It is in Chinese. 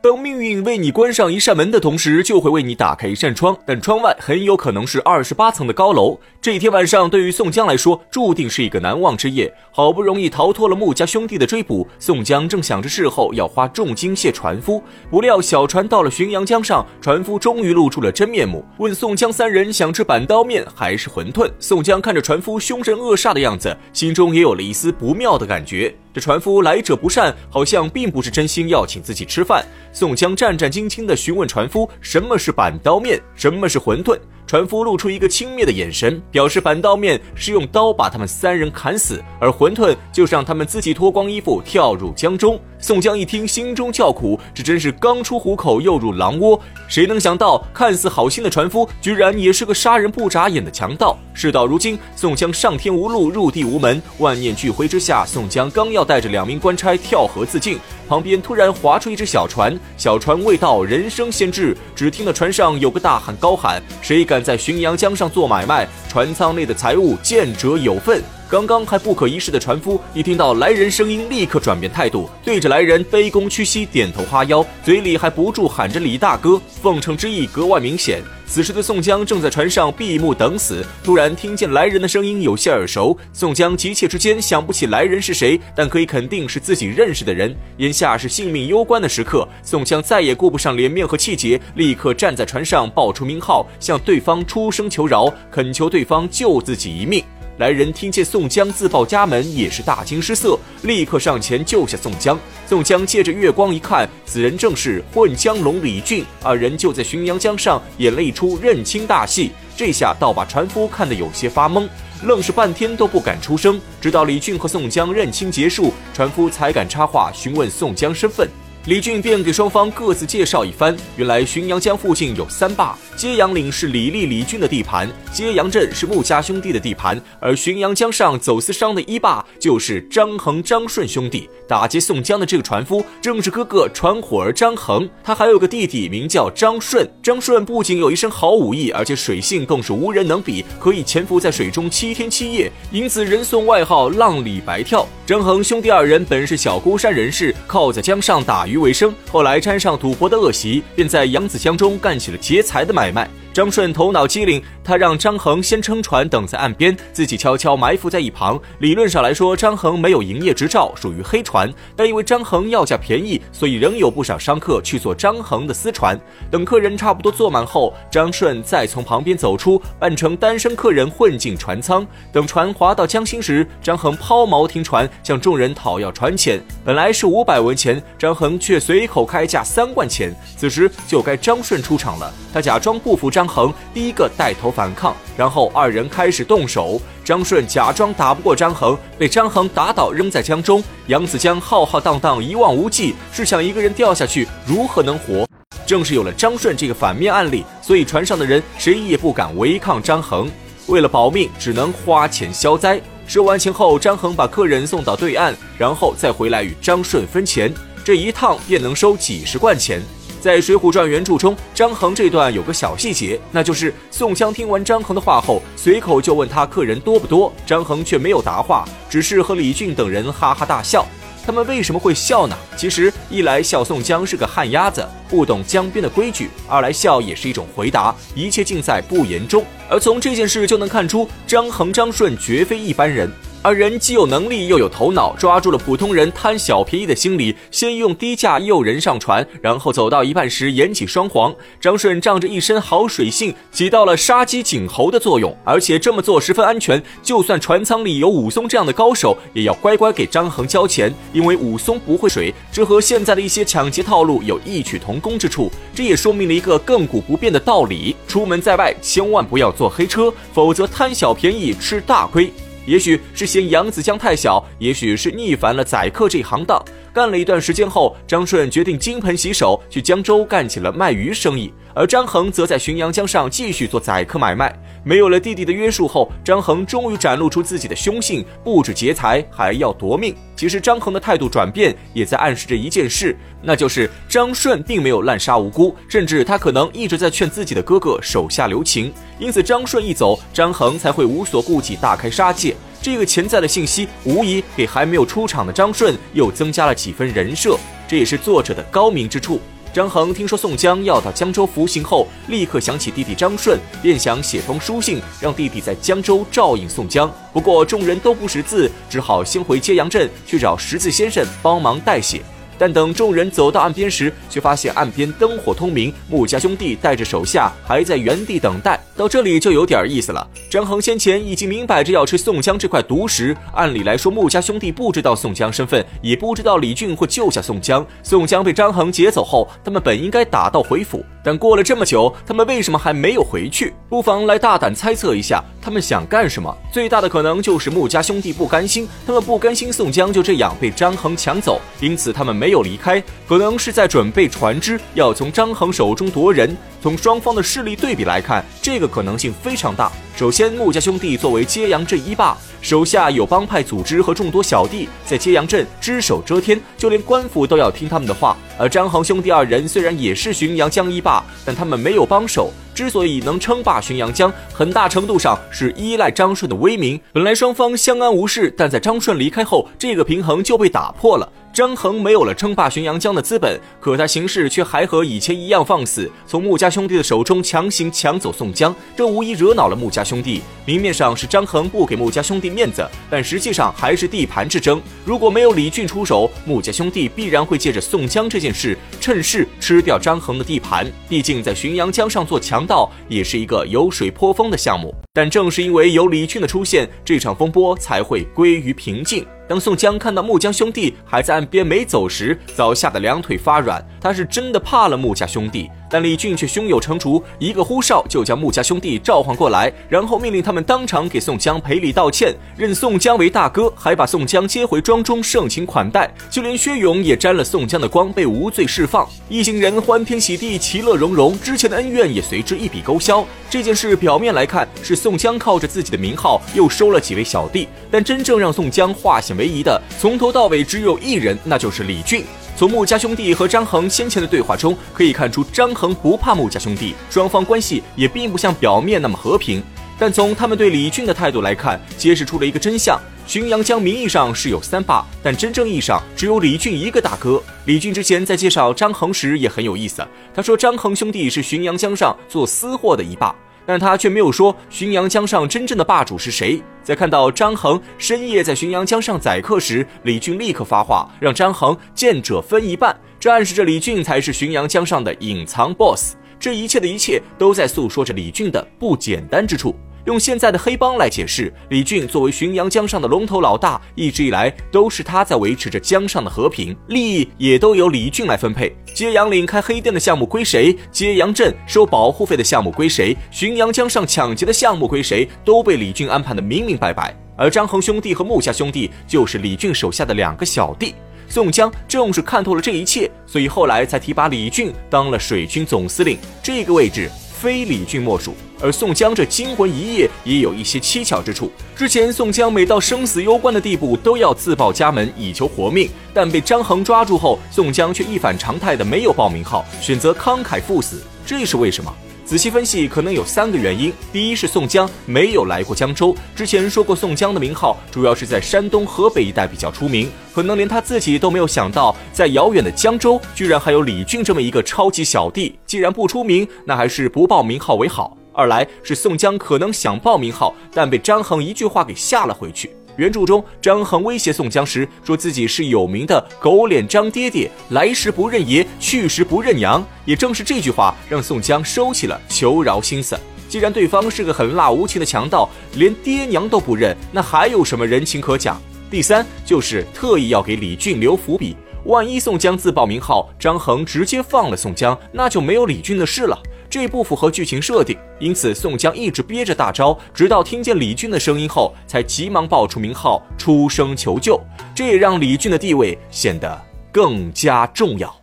当命运为你关上一扇门的同时，就会为你打开一扇窗，但窗外很有可能是二十八层的高楼。这一天晚上，对于宋江来说，注定是一个难忘之夜。好不容易逃脱了穆家兄弟的追捕，宋江正想着事后要花重金谢船夫，不料小船到了浔阳江上，船夫终于露出了真面目，问宋江三人想吃板刀面还是馄饨。宋江看着船夫凶神恶煞的样子，心中也有了一丝不妙的感觉。这船夫来者不善，好像并不是真心要请自己吃饭。宋江战战兢兢地询问船夫：“什么是板刀面？什么是馄饨？”船夫露出一个轻蔑的眼神，表示板刀面是用刀把他们三人砍死，而馄饨就是让他们自己脱光衣服跳入江中。宋江一听，心中叫苦，这真是刚出虎口又入狼窝。谁能想到，看似好心的船夫，居然也是个杀人不眨眼的强盗。事到如今，宋江上天无路，入地无门，万念俱灰之下，宋江刚要带着两名官差跳河自尽，旁边突然划出一只小船，小船未到，人声先至，只听得船上有个大汉高喊：“谁敢！”在浔阳江上做买卖，船舱内的财物见者有份。刚刚还不可一世的船夫，一听到来人声音，立刻转变态度，对着来人卑躬屈膝，点头哈腰，嘴里还不住喊着“李大哥”，奉承之意格外明显。此时的宋江正在船上闭目等死，突然听见来人的声音有些耳熟。宋江急切之间想不起来人是谁，但可以肯定是自己认识的人。眼下是性命攸关的时刻，宋江再也顾不上脸面和气节，立刻站在船上报出名号，向对方出声求饶，恳求对方救自己一命。来人听见宋江自报家门，也是大惊失色，立刻上前救下宋江。宋江借着月光一看，此人正是混江龙李俊，二人就在浔阳江上演了一出认亲大戏。这下倒把船夫看得有些发懵，愣是半天都不敢出声。直到李俊和宋江认亲结束，船夫才敢插话询问宋江身份。李俊便给双方各自介绍一番。原来浔阳江附近有三坝。揭阳岭是李立、李俊的地盘，揭阳镇是穆家兄弟的地盘，而浔阳江上走私商的一霸就是张衡、张顺兄弟。打劫宋江的这个船夫正是哥哥船伙儿张衡，他还有个弟弟名叫张顺。张顺不仅有一身好武艺，而且水性更是无人能比，可以潜伏在水中七天七夜，因此人送外号“浪里白跳”。张衡兄弟二人本是小孤山人士，靠在江上打鱼为生，后来沾上赌博的恶习，便在扬子江中干起了劫财的买。卖。张顺头脑机灵，他让张衡先撑船等在岸边，自己悄悄埋伏在一旁。理论上来说，张衡没有营业执照，属于黑船，但因为张衡要价便宜，所以仍有不少商客去坐张衡的私船。等客人差不多坐满后，张顺再从旁边走出，扮成单身客人混进船舱。等船划到江心时，张衡抛锚停船，向众人讨要船钱。本来是五百文钱，张衡却随口开价三万钱。此时就该张顺出场了，他假装不服张。张衡第一个带头反抗，然后二人开始动手。张顺假装打不过张衡，被张衡打倒，扔在江中。扬子江浩浩荡荡，一望无际，试想一个人掉下去，如何能活？正是有了张顺这个反面案例，所以船上的人谁也不敢违抗张衡。为了保命，只能花钱消灾。收完钱后，张衡把客人送到对岸，然后再回来与张顺分钱。这一趟便能收几十贯钱。在《水浒传》原著中，张衡这段有个小细节，那就是宋江听完张衡的话后，随口就问他客人多不多，张衡却没有答话，只是和李俊等人哈哈大笑。他们为什么会笑呢？其实一来笑宋江是个旱鸭子，不懂江边的规矩；二来笑也是一种回答，一切尽在不言中。而从这件事就能看出，张衡、张顺绝非一般人。而人既有能力又有头脑，抓住了普通人贪小便宜的心理，先用低价诱人上船，然后走到一半时演起双簧。张顺仗着一身好水性，起到了杀鸡儆猴的作用，而且这么做十分安全。就算船舱里有武松这样的高手，也要乖乖给张衡交钱，因为武松不会水。这和现在的一些抢劫套路有异曲同工之处。这也说明了一个亘古不变的道理：出门在外，千万不要坐黑车，否则贪小便宜吃大亏。也许是嫌扬子江太小，也许是逆反了宰客这行当。干了一段时间后，张顺决定金盆洗手，去江州干起了卖鱼生意。而张衡则在浔阳江上继续做宰客买卖。没有了弟弟的约束后，张衡终于展露出自己的凶性，不止劫财，还要夺命。其实张衡的态度转变，也在暗示着一件事，那就是张顺并没有滥杀无辜，甚至他可能一直在劝自己的哥哥手下留情。因此，张顺一走，张衡才会无所顾忌，大开杀戒。这个潜在的信息，无疑给还没有出场的张顺又增加了几分人设，这也是作者的高明之处。张衡听说宋江要到江州服刑后，立刻想起弟弟张顺，便想写封书信让弟弟在江州照应宋江。不过众人都不识字，只好先回揭阳镇去找识字先生帮忙代写。但等众人走到岸边时，却发现岸边灯火通明，穆家兄弟带着手下还在原地等待。到这里就有点意思了。张衡先前已经明摆着要吃宋江这块毒食，按理来说，穆家兄弟不知道宋江身份，也不知道李俊会救下宋江。宋江被张衡劫走后，他们本应该打道回府，但过了这么久，他们为什么还没有回去？不妨来大胆猜测一下，他们想干什么？最大的可能就是穆家兄弟不甘心，他们不甘心宋江就这样被张衡抢走，因此他们没有离开，可能是在准备船只，要从张衡手中夺人。从双方的势力对比来看，这个可能性非常大。首先，穆家兄弟作为揭阳镇一霸，手下有帮派组织和众多小弟，在揭阳镇只手遮天，就连官府都要听他们的话。而张衡兄弟二人虽然也是浔阳江一霸，但他们没有帮手。之所以能称霸浔阳江，很大程度上是依赖张顺的威名。本来双方相安无事，但在张顺离开后，这个平衡就被打破了。张衡没有了称霸浔阳江的资本，可他行事却还和以前一样放肆，从穆家兄弟的手中强行抢走宋江，这无疑惹恼了穆家兄弟。明面上是张衡不给穆家兄弟面子，但实际上还是地盘之争。如果没有李俊出手，穆家兄弟必然会借着宋江这件事，趁势吃掉张衡的地盘。毕竟在浔阳江上做强盗也是一个油水颇丰的项目。但正是因为有李俊的出现，这场风波才会归于平静。当宋江看到穆家兄弟还在岸边没走时，早吓得两腿发软。他是真的怕了穆家兄弟，但李俊却胸有成竹，一个呼哨就将穆家兄弟召唤过来，然后命令他们当场给宋江赔礼道歉，认宋江为大哥，还把宋江接回庄中盛情款待。就连薛勇也沾了宋江的光，被无罪释放。一行人欢天喜地，其乐融融，之前的恩怨也随之一笔勾销。这件事表面来看是宋江靠着自己的名号又收了几位小弟，但真正让宋江化险唯一的，从头到尾只有一人，那就是李俊。从穆家兄弟和张衡先前的对话中可以看出，张衡不怕穆家兄弟，双方关系也并不像表面那么和平。但从他们对李俊的态度来看，揭示出了一个真相：浔阳江名义上是有三霸，但真正意义上只有李俊一个大哥。李俊之前在介绍张衡时也很有意思，他说张衡兄弟是浔阳江上做私货的一霸。但他却没有说浔阳江上真正的霸主是谁。在看到张衡深夜在浔阳江上宰客时，李俊立刻发话，让张衡见者分一半。这暗示着李俊才是浔阳江上的隐藏 BOSS。这一切的一切都在诉说着李俊的不简单之处。用现在的黑帮来解释，李俊作为浔阳江上的龙头老大，一直以来都是他在维持着江上的和平，利益也都由李俊来分配。揭阳岭开黑店的项目归谁？揭阳镇收保护费的项目归谁？浔阳江上抢劫的项目归谁？都被李俊安排的明明白白。而张衡兄弟和穆家兄弟就是李俊手下的两个小弟。宋江正是看透了这一切，所以后来才提拔李俊当了水军总司令，这个位置非李俊莫属。而宋江这惊魂一夜也有一些蹊跷之处。之前宋江每到生死攸关的地步，都要自报家门以求活命，但被张衡抓住后，宋江却一反常态的没有报名号，选择慷慨赴死，这是为什么？仔细分析，可能有三个原因。第一是宋江没有来过江州，之前说过宋江的名号主要是在山东、河北一带比较出名，可能连他自己都没有想到，在遥远的江州居然还有李俊这么一个超级小弟。既然不出名，那还是不报名号为好。二来是宋江可能想报名号，但被张衡一句话给吓了回去。原著中，张衡威胁宋江时，说自己是有名的狗脸张爹爹，来时不认爷，去时不认娘。也正是这句话，让宋江收起了求饶心思。既然对方是个狠辣无情的强盗，连爹娘都不认，那还有什么人情可讲？第三，就是特意要给李俊留伏笔，万一宋江自报名号，张衡直接放了宋江，那就没有李俊的事了。这不符合剧情设定，因此宋江一直憋着大招，直到听见李俊的声音后，才急忙报出名号，出声求救。这也让李俊的地位显得更加重要。